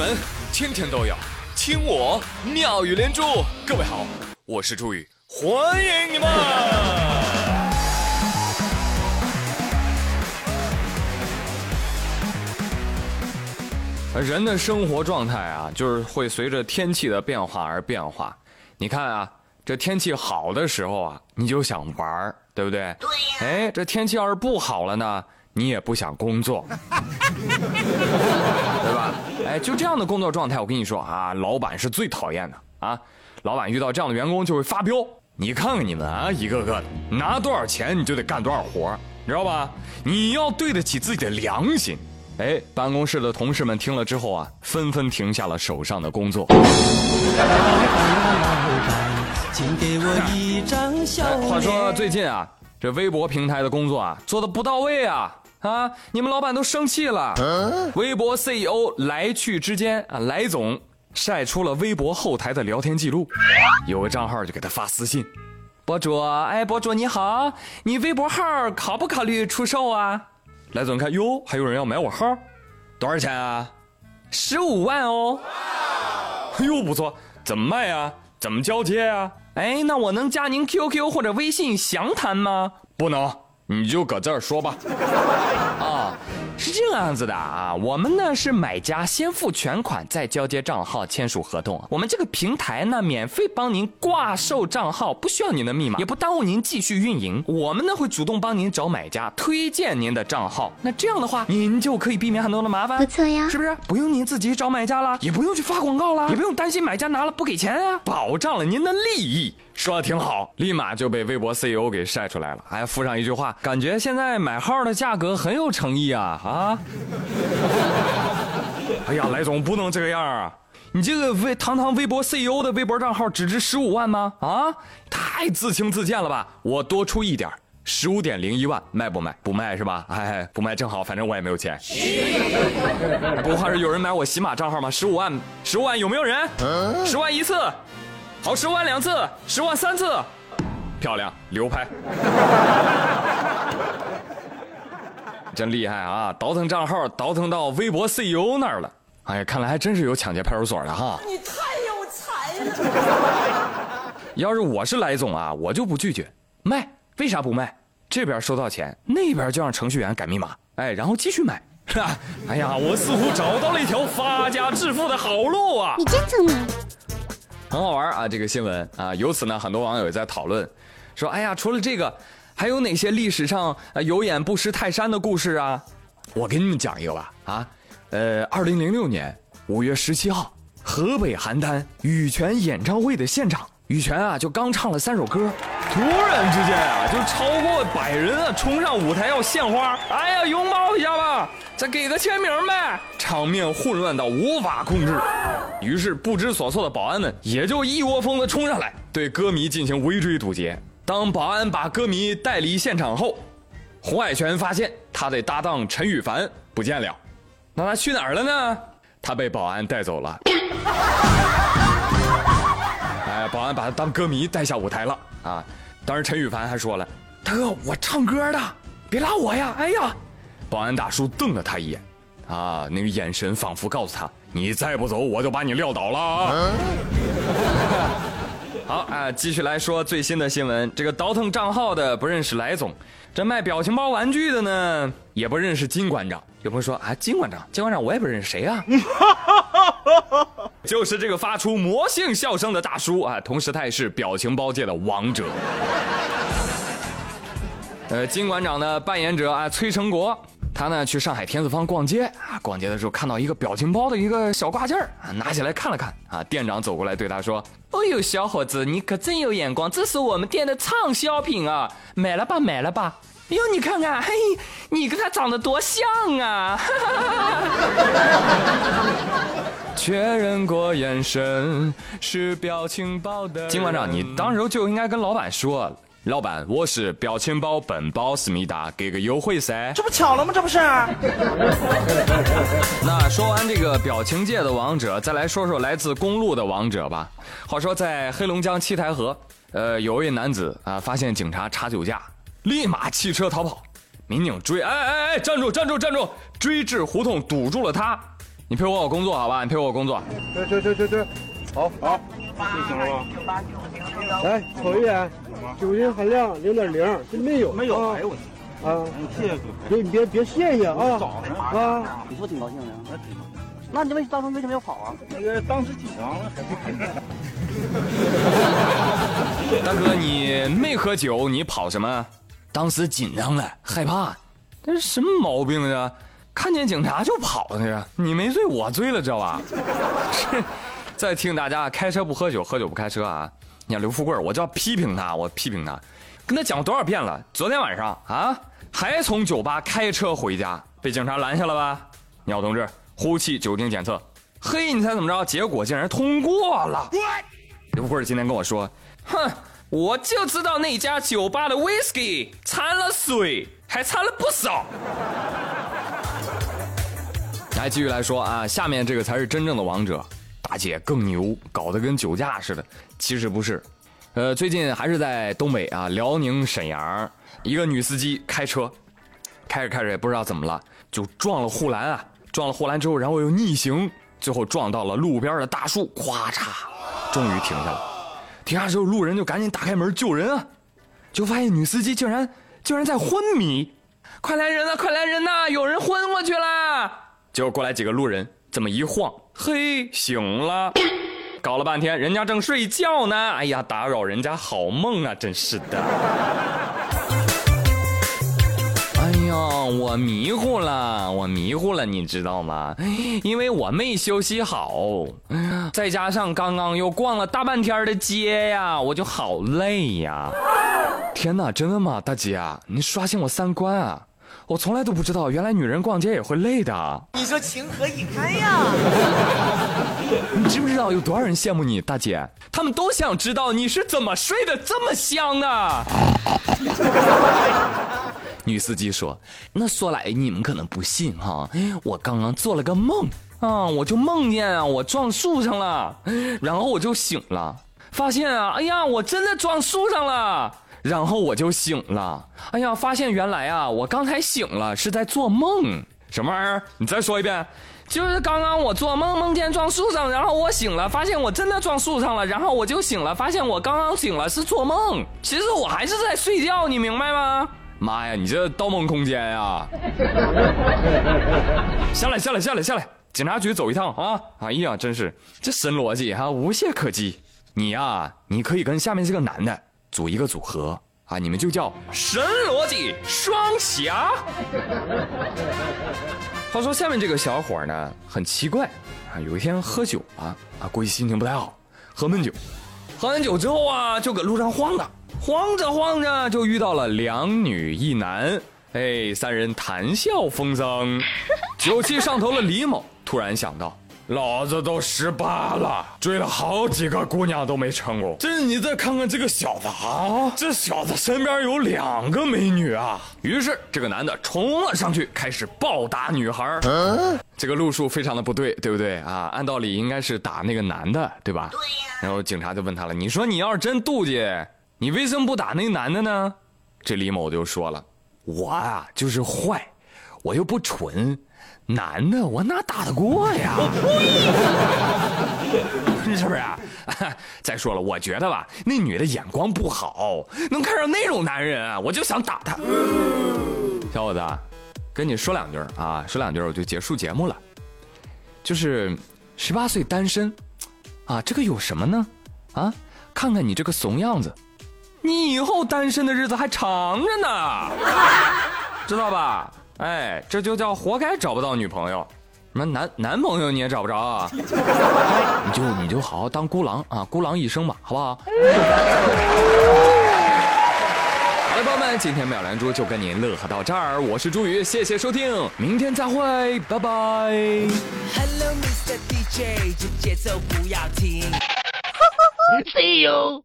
闻天天都有，听我妙语连珠。各位好，我是朱宇，欢迎你们。人的生活状态啊，就是会随着天气的变化而变化。你看啊，这天气好的时候啊，你就想玩儿，对不对？对呀。哎，这天气要是不好了呢，你也不想工作，对吧？哎，就这样的工作状态，我跟你说啊，老板是最讨厌的啊。老板遇到这样的员工就会发飙。你看看你们啊，一个个的拿多少钱你就得干多少活，你知道吧？你要对得起自己的良心。哎，办公室的同事们听了之后啊，纷纷停下了手上的工作。请给我一张笑脸。话说最近啊，这微博平台的工作啊，做的不到位啊啊！你们老板都生气了。微博 CEO 来去之间啊，来总。晒出了微博后台的聊天记录，有个账号就给他发私信：“博主，哎，博主你好，你微博号考不考虑出售啊？”来总看，哟，还有人要买我号，多少钱啊？十五万哦。哎呦，不错，怎么卖啊？怎么交接啊？哎，那我能加您 QQ 或者微信详谈吗？不能，你就搁这儿说吧。啊。是这样子的啊，我们呢是买家先付全款，再交接账号，签署合同。我们这个平台呢，免费帮您挂售账号，不需要您的密码，也不耽误您继续运营。我们呢会主动帮您找买家，推荐您的账号。那这样的话，您就可以避免很多的麻烦，不错呀，是不是？不用您自己找买家了，也不用去发广告了，也不用担心买家拿了不给钱啊，保障了您的利益。说的挺好，立马就被微博 CEO 给晒出来了，还附上一句话，感觉现在买号的价格很有诚意啊啊！哎呀，来总不能这个样啊！你这个微堂堂微博 CEO 的微博账号只值十五万吗？啊，太自轻自贱了吧！我多出一点，十五点零一万，卖不卖？不卖是吧？哎，不卖正好，反正我也没有钱。不怕是有人买我喜马账号吗？十五万，十五万有没有人？十万一次。好，十万两次，十万三次，漂亮，流拍，真厉害啊！倒腾账号，倒腾到微博 CEO 那儿了。哎呀，看来还真是有抢劫派出所的哈。你太有才了。要是我是来总啊，我就不拒绝卖。为啥不卖？这边收到钱，那边就让程序员改密码，哎，然后继续卖。哎呀，我似乎找到了一条发家致富的好路啊！你真聪明。很好玩啊，这个新闻啊，由此呢，很多网友也在讨论，说，哎呀，除了这个，还有哪些历史上有眼不识泰山的故事啊？我给你们讲一个吧，啊，呃，二零零六年五月十七号，河北邯郸羽泉演唱会的现场，羽泉啊，就刚唱了三首歌，突然之间啊，就超过百人啊，冲上舞台要献花，哎呀，拥抱一下吧。再给个签名呗！场面混乱到无法控制，于是不知所措的保安们也就一窝蜂的冲上来，对歌迷进行围追堵截。当保安把歌迷带离现场后，洪海泉发现他的搭档陈羽凡不见了，那他去哪儿了呢？他被保安带走了。哎，保安把他当歌迷带下舞台了啊！当时陈羽凡还说了：“大哥，我唱歌的，别拉我呀！”哎呀。保安大叔瞪了他一眼，啊，那个眼神仿佛告诉他：“你再不走，我就把你撂倒了。”啊！好啊，继续来说最新的新闻。这个倒腾账号的不认识来总，这卖表情包玩具的呢也不认识金馆长。有朋友说啊，金馆长，金馆长我也不认识谁啊？就是这个发出魔性笑声的大叔啊，同时他也是表情包界的王者。呃，金馆长的扮演者啊，崔成国。他呢去上海天子坊逛街啊，逛街的时候看到一个表情包的一个小挂件啊，拿起来看了看啊，店长走过来对他说：“哦呦，小伙子，你可真有眼光，这是我们店的畅销品啊，买了吧，买了吧。哟，你看看，嘿，你跟他长得多像啊！” 确认过眼神是表情包的金馆长，你当时就应该跟老板说。老板，我是表情包本包思密达，给个优惠噻！这不巧了吗？这不是。那说完这个表情界的王者，再来说说来自公路的王者吧。话说在黑龙江七台河，呃，有位男子啊，发现警察查酒驾，立马弃车逃跑。民警追，哎哎哎，站住站住站住！追至胡同堵住了他，你配合我工作好吧？你配合我工作。对对对对对，好好，这行了吧？来瞅一眼，酒精含量零点零，这没有没有，啊哎呦我啊，谢谢哥，别你别别谢谢啊早上啊，你说挺高兴的，那挺高兴。那你为当时为什么要跑啊？那个当时紧张了，还不开心。大哥，你没喝酒，你跑什么？当时紧张了，害怕，这是什么毛病啊？看见警察就跑那个，你没醉我醉了，知道吧？是，再听大家开车不喝酒，喝酒不开车啊！你看刘富贵，我就要批评他，我批评他，跟他讲过多少遍了？昨天晚上啊，还从酒吧开车回家，被警察拦下了吧？你好同志，呼气酒精检测，嘿，你猜怎么着？结果竟然通过了。刘富贵今天跟我说，哼，我就知道那家酒吧的 whisky 掺了水，还掺了不少。来，继续来说啊，下面这个才是真正的王者，大姐更牛，搞得跟酒驾似的。其实不是，呃，最近还是在东北啊，辽宁沈阳，一个女司机开车，开着开着也不知道怎么了，就撞了护栏啊，撞了护栏之后，然后又逆行，最后撞到了路边的大树，咵嚓，终于停下了。停下之后，路人就赶紧打开门救人啊，就发现女司机竟然竟然在昏迷，快来人啊，快来人呐、有人昏过去啦！结果过来几个路人，这么一晃，嘿，醒了。搞了半天，人家正睡觉呢。哎呀，打扰人家好梦啊，真是的。哎呀，我迷糊了，我迷糊了，你知道吗？因为我没休息好，再加上刚刚又逛了大半天的街呀，我就好累呀。天哪，真的吗，大姐？你刷新我三观啊！我从来都不知道，原来女人逛街也会累的。你说情何以堪呀？你知不知道有多少人羡慕你，大姐？他们都想知道你是怎么睡得这么香的。女司机说：“那说来你们可能不信哈，我刚刚做了个梦啊，我就梦见啊我撞树上了，然后我就醒了，发现啊，哎呀，我真的撞树上了。”然后我就醒了，哎呀，发现原来啊，我刚才醒了是在做梦，什么玩意儿？你再说一遍。就是刚刚我做梦梦见撞树上，然后我醒了，发现我真的撞树上了，然后我就醒了，发现我刚刚醒了是做梦，其实我还是在睡觉，你明白吗？妈呀，你这《盗梦空间》呀！下来，下来，下来，下来！警察局走一趟啊！哎呀，真是这神逻辑哈、无懈可击。你呀、你可以跟下面这个男的组一个组合啊，你们就叫神逻辑双侠。话说下面这个小伙呢，很奇怪啊，有一天喝酒啊啊，估计心情不太好，喝闷酒，喝完酒之后啊，就搁路上晃荡，晃着晃着就遇到了两女一男，哎，三人谈笑风生，酒气上头了李某突然想到。老子都十八了，追了好几个姑娘都没成功。这你再看看这个小子啊，这小子身边有两个美女啊。于是这个男的冲了上去，开始暴打女孩。嗯这个路数非常的不对，对不对啊？按道理应该是打那个男的，对吧？对呀。然后警察就问他了：“你说你要是真妒忌，你为什么不打那个男的呢？”这李某就说了：“我啊就是坏，我又不蠢。”男的我哪打得过呀？是不是、啊？再说了，我觉得吧，那女的眼光不好，能看上那种男人啊，我就想打他。小伙子，跟你说两句啊，说两句我就结束节目了。就是十八岁单身啊，这个有什么呢？啊，看看你这个怂样子，你以后单身的日子还长着呢，知道吧？哎，这就叫活该找不到女朋友，什么男男朋友你也找不着啊？你就你就好好当孤狼啊，孤狼一生吧，好不好？好了，朋友们，今天妙兰珠就跟您乐呵到这儿，我是朱宇，谢谢收听，明天再会，拜拜。Hello Mr. DJ，这节奏不要停。See you。